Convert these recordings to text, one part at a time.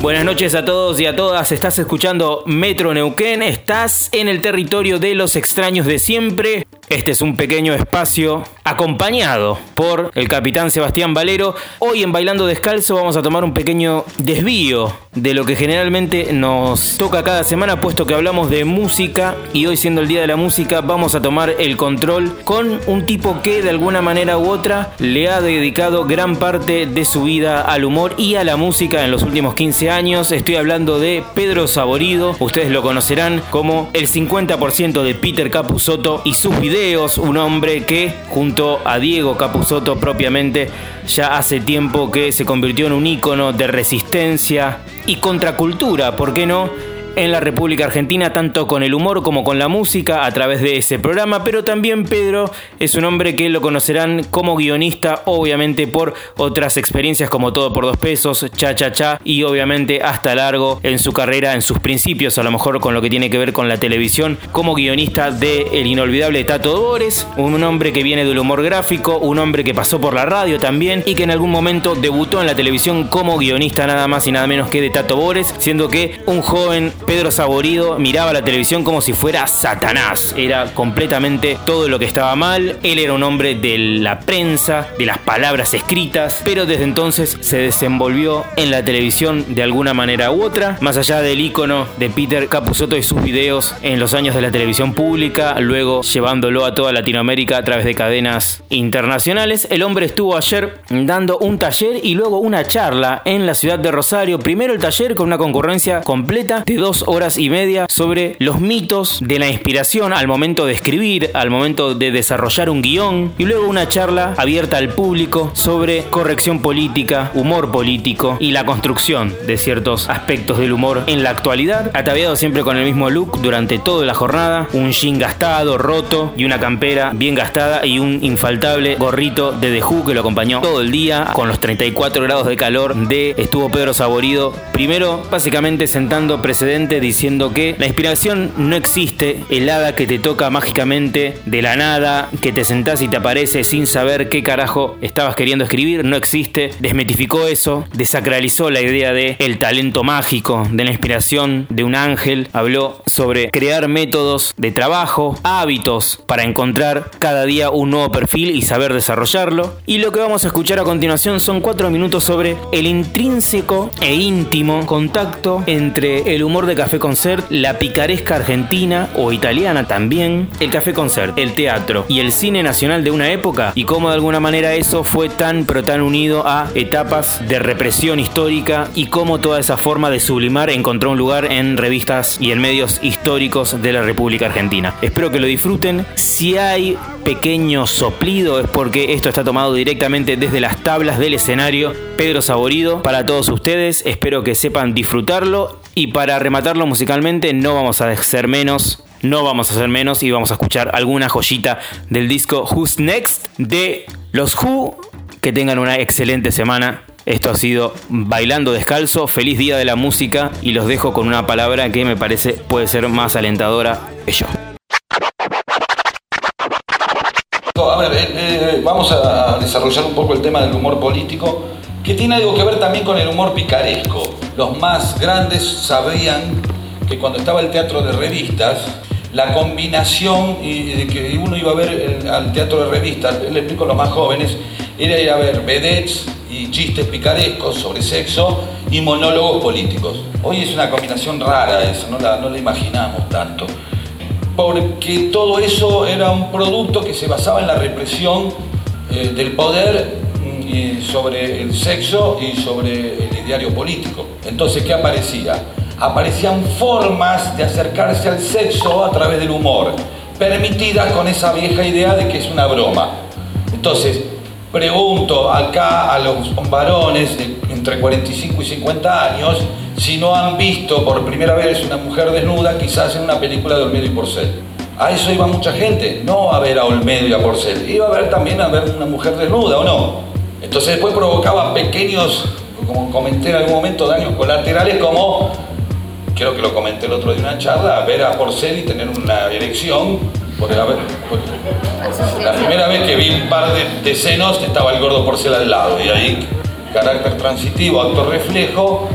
Buenas noches a todos y a todas. Estás escuchando Metro Neuquén. Estás en el territorio de los extraños de siempre. Este es un pequeño espacio acompañado por el capitán Sebastián Valero. Hoy en Bailando Descalzo vamos a tomar un pequeño desvío de lo que generalmente nos toca cada semana, puesto que hablamos de música y hoy siendo el Día de la Música vamos a tomar el control con un tipo que de alguna manera u otra le ha dedicado gran parte de su vida al humor y a la música en los últimos 15 años. Estoy hablando de Pedro Saborido, ustedes lo conocerán como el 50% de Peter Capusotto y sus videos un hombre que junto a Diego Capusotto propiamente ya hace tiempo que se convirtió en un ícono de resistencia y contracultura, ¿por qué no? En la República Argentina, tanto con el humor como con la música, a través de ese programa, pero también Pedro es un hombre que lo conocerán como guionista, obviamente por otras experiencias como Todo por dos pesos, Cha Cha Cha, y obviamente hasta largo en su carrera, en sus principios, a lo mejor con lo que tiene que ver con la televisión, como guionista de El inolvidable Tato Dores, un hombre que viene del humor gráfico, un hombre que pasó por la radio también y que en algún momento debutó en la televisión como guionista nada más y nada menos que de Tato Bores, siendo que un joven Pedro Saborido miraba la televisión como si fuera Satanás. Era completamente todo lo que estaba mal. Él era un hombre de la prensa, de las palabras escritas, pero desde entonces se desenvolvió en la televisión de alguna manera u otra, más allá del icono de Peter Capusotto y sus videos en los años de la televisión pública, luego llevándolo a toda Latinoamérica a través de cadenas internacionales. El hombre estuvo ayer dando un taller y luego una charla en la ciudad de Rosario. Primero el taller con una concurrencia completa de dos horas y media sobre los mitos de la inspiración al momento de escribir, al momento de desarrollar un guion y luego una charla abierta al público sobre corrección política, humor político y la construcción de ciertos aspectos del humor en la actualidad, ataviado siempre con el mismo look durante toda la jornada, un jean gastado, roto y una campera bien gastada y un infaltable gorrito de The Who que lo acompañó todo el día con los 34 grados de calor de estuvo Pedro Saborido, primero básicamente sentando precedentes diciendo que la inspiración no existe, el hada que te toca mágicamente de la nada, que te sentás y te aparece sin saber qué carajo estabas queriendo escribir, no existe. Desmetificó eso, desacralizó la idea de el talento mágico, de la inspiración de un ángel, habló sobre crear métodos de trabajo, hábitos para encontrar cada día un nuevo perfil y saber desarrollarlo. Y lo que vamos a escuchar a continuación son cuatro minutos sobre el intrínseco e íntimo contacto entre el humor de Café Concert, la picaresca argentina o italiana también, el Café Concert, el teatro y el cine nacional de una época y cómo de alguna manera eso fue tan pero tan unido a etapas de represión histórica y cómo toda esa forma de sublimar encontró un lugar en revistas y en medios históricos de la República Argentina. Espero que lo disfruten. Si hay pequeño soplido es porque esto está tomado directamente desde las tablas del escenario. Pedro Saborido para todos ustedes. Espero que sepan disfrutarlo y para rematarlo musicalmente no vamos a hacer menos no vamos a hacer menos y vamos a escuchar alguna joyita del disco Who's Next de los Who. Que tengan una excelente semana. Esto ha sido Bailando Descalzo. Feliz día de la música y los dejo con una palabra que me parece puede ser más alentadora que yo. Eh, eh, vamos a desarrollar un poco el tema del humor político, que tiene algo que ver también con el humor picaresco. Los más grandes sabían que cuando estaba el teatro de revistas, la combinación y que uno iba a ver al teatro de revistas, le explico a los más jóvenes, era ir a ver vedettes y chistes picarescos sobre sexo y monólogos políticos. Hoy es una combinación rara eso, no la, no la imaginamos tanto porque todo eso era un producto que se basaba en la represión eh, del poder sobre el sexo y sobre el ideario político. Entonces, ¿qué aparecía? Aparecían formas de acercarse al sexo a través del humor, permitidas con esa vieja idea de que es una broma. Entonces, pregunto acá a los varones de entre 45 y 50 años, si no han visto por primera vez una mujer desnuda, quizás en una película de Olmedo y Porcel. A eso iba mucha gente, no a ver a Olmedo y a Porcel, iba a ver también a ver una mujer desnuda o no. Entonces después provocaba pequeños, como comenté en algún momento, daños colaterales como, creo que lo comenté el otro día en una charla, ver a Porcel y tener una erección Por la primera vez que vi un par de, de senos estaba el gordo porcel al lado. Y ahí, carácter transitivo, acto reflejo,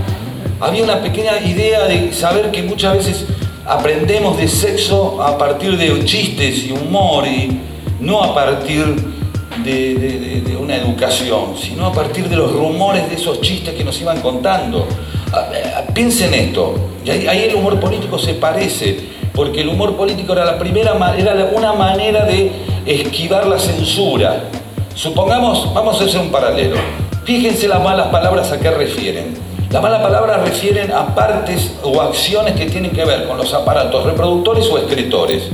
había una pequeña idea de saber que muchas veces aprendemos de sexo a partir de chistes y humor y no a partir de, una educación, sino a partir de los rumores de esos chistes que nos iban contando. Ah, eh, Piensen esto, y ahí, ahí el humor político se parece, porque el humor político era, la primera, era una manera de esquivar la censura. Supongamos, vamos a hacer un paralelo. Fíjense las malas palabras a qué refieren. Las malas palabras refieren a partes o acciones que tienen que ver con los aparatos reproductores o excretores.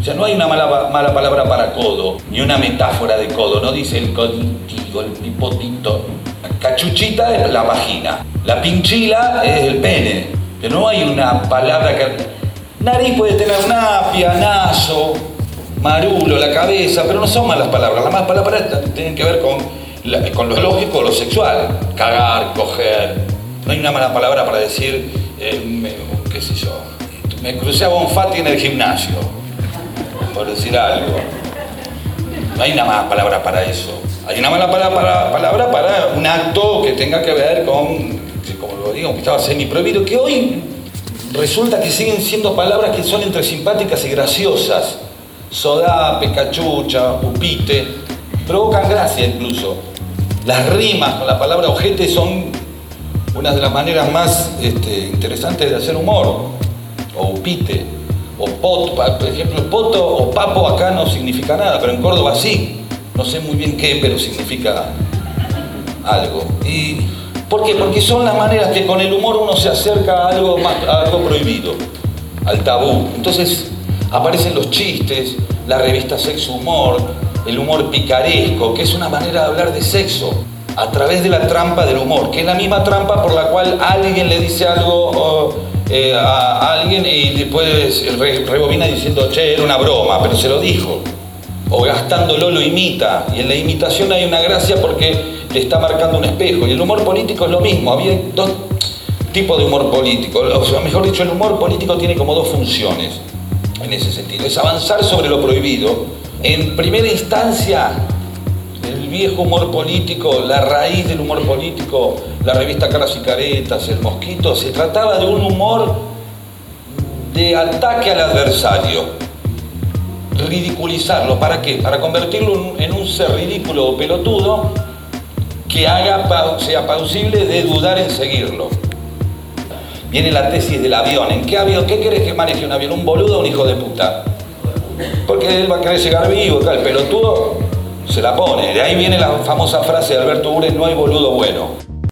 O sea, no hay una mala, mala palabra para codo, ni una metáfora de codo. No dice el coditigo, el pipotito. La cachuchita es la vagina. La pinchila es el pene. Pero no hay una palabra que... Nariz puede tener napia, naso, marulo, la cabeza, pero no son malas palabras. Las malas palabras tienen que ver con, con lo lógico, lo sexual. Cagar, coger. No hay una mala palabra para decir, eh, qué sé yo, me crucé a Bonfatti en el gimnasio, por decir algo. No hay una mala palabra para eso. Hay una mala palabra para, palabra para un acto que tenga que ver con, como lo digo, que estaba semi prohibido, que hoy resulta que siguen siendo palabras que son entre simpáticas y graciosas. Sodape, cachucha, upite, provocan gracia incluso. Las rimas con la palabra ojete son una de las maneras más este, interesantes de hacer humor. O upite, o poto, por ejemplo, poto o papo acá no significa nada, pero en Córdoba sí. No sé muy bien qué, pero significa algo. ¿Y por qué? Porque son las maneras que con el humor uno se acerca a algo, más, a algo prohibido, al tabú. Entonces aparecen los chistes, la revista Sexo Humor, el humor picaresco, que es una manera de hablar de sexo a través de la trampa del humor, que es la misma trampa por la cual alguien le dice algo eh, a alguien y después re- rebobina diciendo, che, era una broma, pero se lo dijo o gastándolo lo imita. Y en la imitación hay una gracia porque le está marcando un espejo. Y el humor político es lo mismo. Había dos tipos de humor político. O sea, mejor dicho, el humor político tiene como dos funciones en ese sentido. Es avanzar sobre lo prohibido. En primera instancia, viejo humor político, la raíz del humor político, la revista Caras y Caretas, El Mosquito, se trataba de un humor de ataque al adversario ridiculizarlo. ¿Para qué? Para convertirlo en- un ser ridículo o pelotudo que sea plausible de dudar en seguirlo. Viene la tesis del avión. ¿En qué avión? ¿Qué querés que maneje un avión? ¿Un boludo o un hijo de puta? Porque él va a querer llegar vivo, el pelotudo se la pone. De ahí viene la famosa frase de Alberto Ures, no hay boludo bueno.